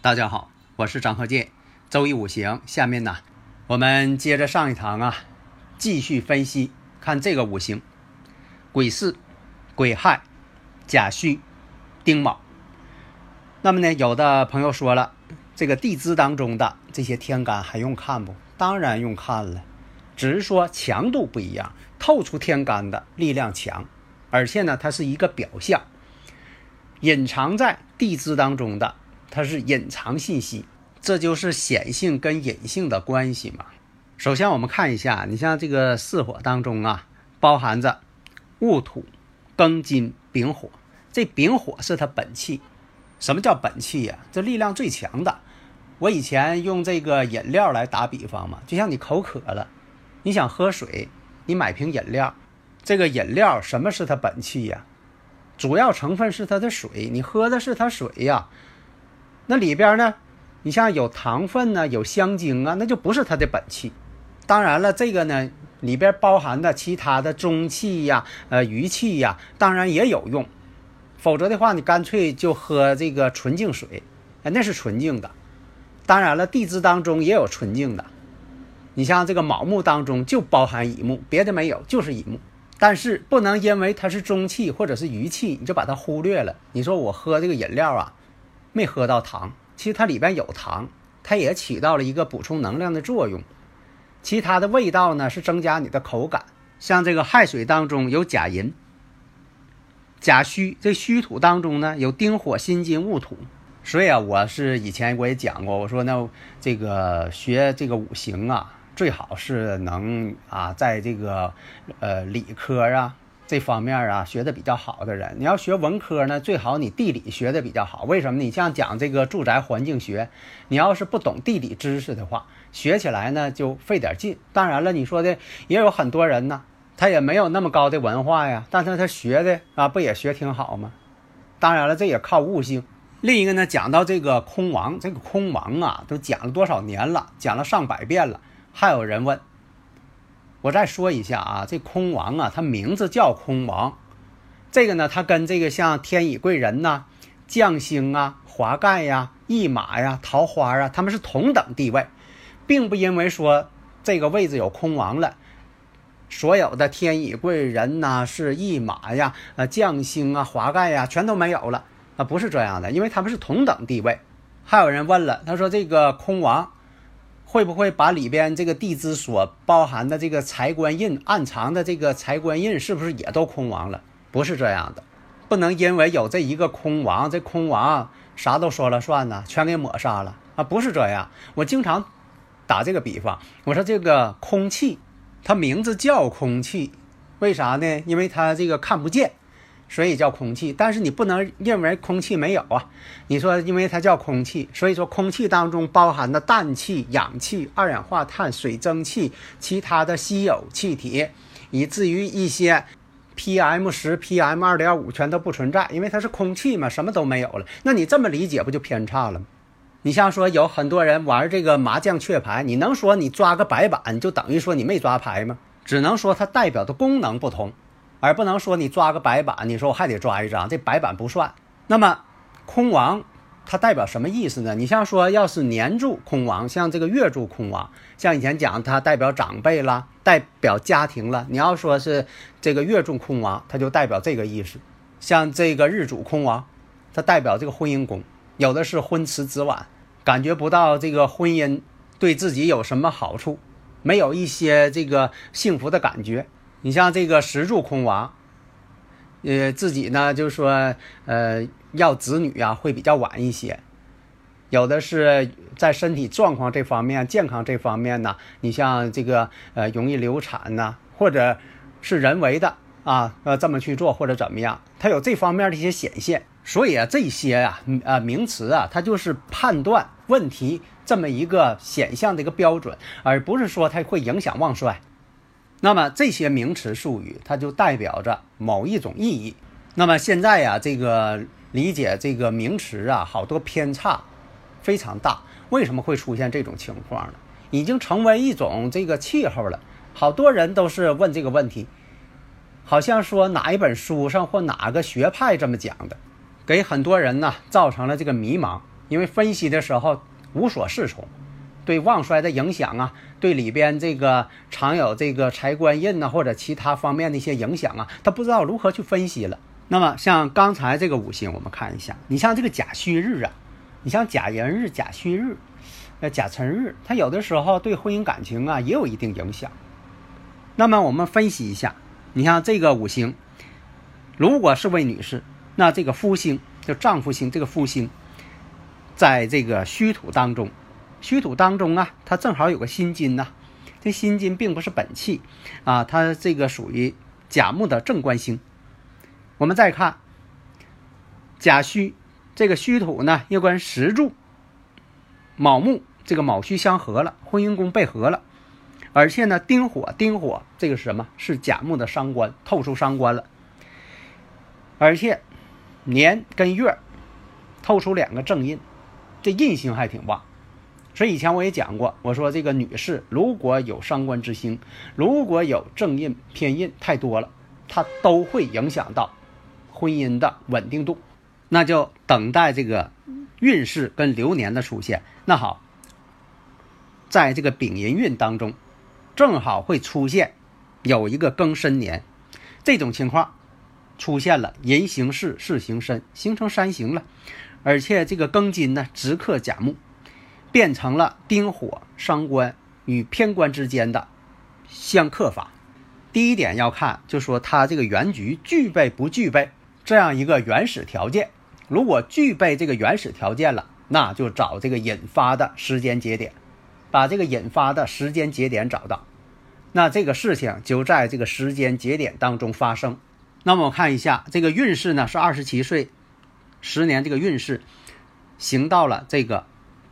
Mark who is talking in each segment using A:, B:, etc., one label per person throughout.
A: 大家好，我是张鹤剑。周易五行，下面呢，我们接着上一堂啊，继续分析看这个五行：癸巳、癸亥、甲戌、丁卯。那么呢，有的朋友说了，这个地支当中的这些天干还用看不？当然用看了，只是说强度不一样，透出天干的力量强，而且呢，它是一个表象，隐藏在地支当中的。它是隐藏信息，这就是显性跟隐性的关系嘛。首先，我们看一下，你像这个四火当中啊，包含着戊土、庚金、丙火。这丙火是它本气。什么叫本气呀？这力量最强的。我以前用这个饮料来打比方嘛，就像你口渴了，你想喝水，你买瓶饮料，这个饮料什么是它本气呀？主要成分是它的水，你喝的是它水呀。那里边呢，你像有糖分呢，有香精啊，那就不是它的本气。当然了，这个呢里边包含的其他的中气呀、呃余气呀，当然也有用。否则的话，你干脆就喝这个纯净水，哎，那是纯净的。当然了，地支当中也有纯净的。你像这个卯木当中就包含乙木，别的没有，就是乙木。但是不能因为它是中气或者是余气，你就把它忽略了。你说我喝这个饮料啊？没喝到糖，其实它里边有糖，它也起到了一个补充能量的作用。其他的味道呢是增加你的口感。像这个亥水当中有甲寅、甲戌，这戌土当中呢有丁火、辛金、戊土。所以啊，我是以前我也讲过，我说那这个学这个五行啊，最好是能啊在这个呃理科啊。这方面啊，学的比较好的人，你要学文科呢，最好你地理学的比较好。为什么？你像讲这个住宅环境学，你要是不懂地理知识的话，学起来呢就费点劲。当然了，你说的也有很多人呢，他也没有那么高的文化呀，但是他学的啊，不也学挺好吗？当然了，这也靠悟性。另一个呢，讲到这个空王，这个空王啊，都讲了多少年了，讲了上百遍了，还有人问。我再说一下啊，这空王啊，它名字叫空王，这个呢，它跟这个像天乙贵人呐、将星啊、华盖呀、驿马呀、桃花啊，他们是同等地位，并不因为说这个位置有空王了，所有的天乙贵人呐、是驿马呀、呃将星啊、华盖呀，全都没有了啊，不是这样的，因为他们是同等地位。还有人问了，他说这个空王。会不会把里边这个地支所包含的这个财官印暗藏的这个财官印，是不是也都空亡了？不是这样的，不能因为有这一个空亡，这空亡啥都说了算呢，全给抹杀了啊！不是这样。我经常打这个比方，我说这个空气，它名字叫空气，为啥呢？因为它这个看不见。所以叫空气，但是你不能认为空气没有啊！你说，因为它叫空气，所以说空气当中包含的氮气、氧气、二氧化碳、水蒸气、其他的稀有气体，以至于一些 PM 十、PM 二点五全都不存在，因为它是空气嘛，什么都没有了。那你这么理解不就偏差了吗？你像说有很多人玩这个麻将雀牌，你能说你抓个白板就等于说你没抓牌吗？只能说它代表的功能不同。而不能说你抓个白板，你说我还得抓一张，这白板不算。那么，空亡它代表什么意思呢？你像说，要是年柱空亡，像这个月柱空亡，像以前讲它代表长辈了，代表家庭了。你要说是这个月柱空亡，它就代表这个意思。像这个日主空亡，它代表这个婚姻宫，有的是婚迟子晚，感觉不到这个婚姻对自己有什么好处，没有一些这个幸福的感觉。你像这个石柱空亡，呃，自己呢就是说，呃，要子女啊会比较晚一些。有的是在身体状况这方面、健康这方面呢，你像这个呃容易流产呐，或者是人为的啊呃这么去做或者怎么样，它有这方面的一些显现。所以啊，这些啊呃名词啊，它就是判断问题这么一个显象的一个标准，而不是说它会影响旺衰。那么这些名词术语，它就代表着某一种意义。那么现在呀，这个理解这个名词啊，好多偏差非常大。为什么会出现这种情况呢？已经成为一种这个气候了。好多人都是问这个问题，好像说哪一本书上或哪个学派这么讲的。给很多人呢造成了这个迷茫，因为分析的时候无所适从，对旺衰的影响啊，对里边这个常有这个财官印呐或者其他方面的一些影响啊，他不知道如何去分析了。那么像刚才这个五行，我们看一下，你像这个甲戌日啊，你像甲寅日、甲戌日、呃甲辰日，它有的时候对婚姻感情啊也有一定影响。那么我们分析一下，你像这个五行，如果是位女士。那这个夫星就丈夫星，这个夫星，在这个戌土当中，虚土当中啊，它正好有个辛金呐。这辛金并不是本气啊，它这个属于甲木的正官星。我们再看甲戌，这个虚土呢又跟石柱、卯木这个卯戌相合了，婚姻宫被合了，而且呢丁火，丁火这个是什么？是甲木的伤官，透出伤官了，而且。年跟月透出两个正印，这印星还挺旺，所以以前我也讲过，我说这个女士如果有伤官之星，如果有正印偏印太多了，它都会影响到婚姻的稳定度，那就等待这个运势跟流年的出现。那好，在这个丙寅运当中，正好会出现有一个庚申年，这种情况。出现了寅行事，事行申，形成三形了，而且这个庚金呢，直克甲木，变成了丁火伤官与偏官之间的相克法。第一点要看，就说它这个原局具备不具备这样一个原始条件。如果具备这个原始条件了，那就找这个引发的时间节点，把这个引发的时间节点找到，那这个事情就在这个时间节点当中发生。那么我看一下这个运势呢，是二十七岁，十年这个运势行到了这个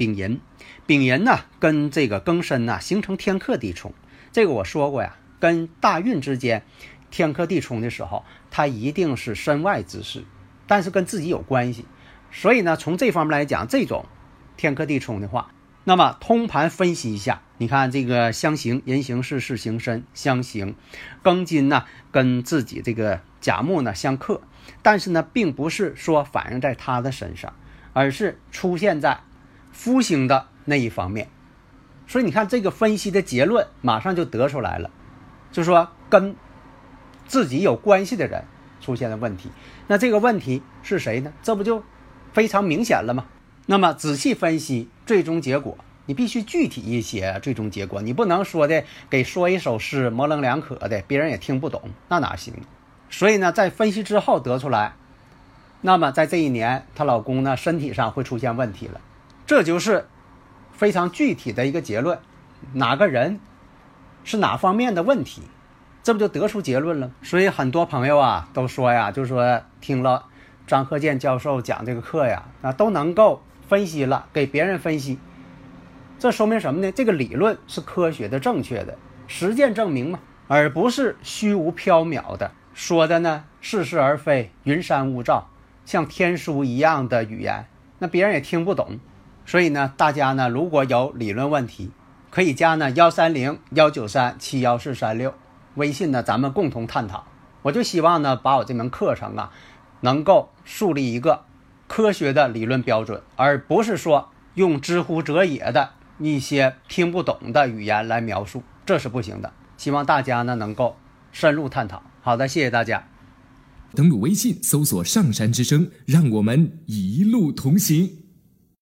A: 丙寅，丙寅呢跟这个庚申呢形成天克地冲，这个我说过呀，跟大运之间天克地冲的时候，它一定是身外之事，但是跟自己有关系，所以呢从这方面来讲，这种天克地冲的话。那么通盘分析一下，你看这个相刑人行事事行身相刑，庚金呢跟自己这个甲木呢相克，但是呢并不是说反映在他的身上，而是出现在夫星的那一方面。所以你看这个分析的结论马上就得出来了，就说跟自己有关系的人出现了问题。那这个问题是谁呢？这不就非常明显了吗？那么仔细分析最终结果，你必须具体一些。最终结果你不能说的给说一首诗模棱两可的，别人也听不懂，那哪行？所以呢，在分析之后得出来，那么在这一年，她老公呢身体上会出现问题了，这就是非常具体的一个结论。哪个人是哪方面的问题，这不就得出结论了？所以很多朋友啊都说呀，就说听了张鹤健教授讲这个课呀，啊都能够。分析了，给别人分析，这说明什么呢？这个理论是科学的、正确的，实践证明嘛，而不是虚无缥缈的说的呢，似是而非、云山雾罩，像天书一样的语言，那别人也听不懂。所以呢，大家呢，如果有理论问题，可以加呢幺三零幺九三七幺四三六微信呢，咱们共同探讨。我就希望呢，把我这门课程啊，能够树立一个。科学的理论标准，而不是说用知乎者也的一些听不懂的语言来描述，这是不行的。希望大家呢能够深入探讨。好的，谢谢大家。
B: 登录微信，搜索“上山之声”，让我们一路同行。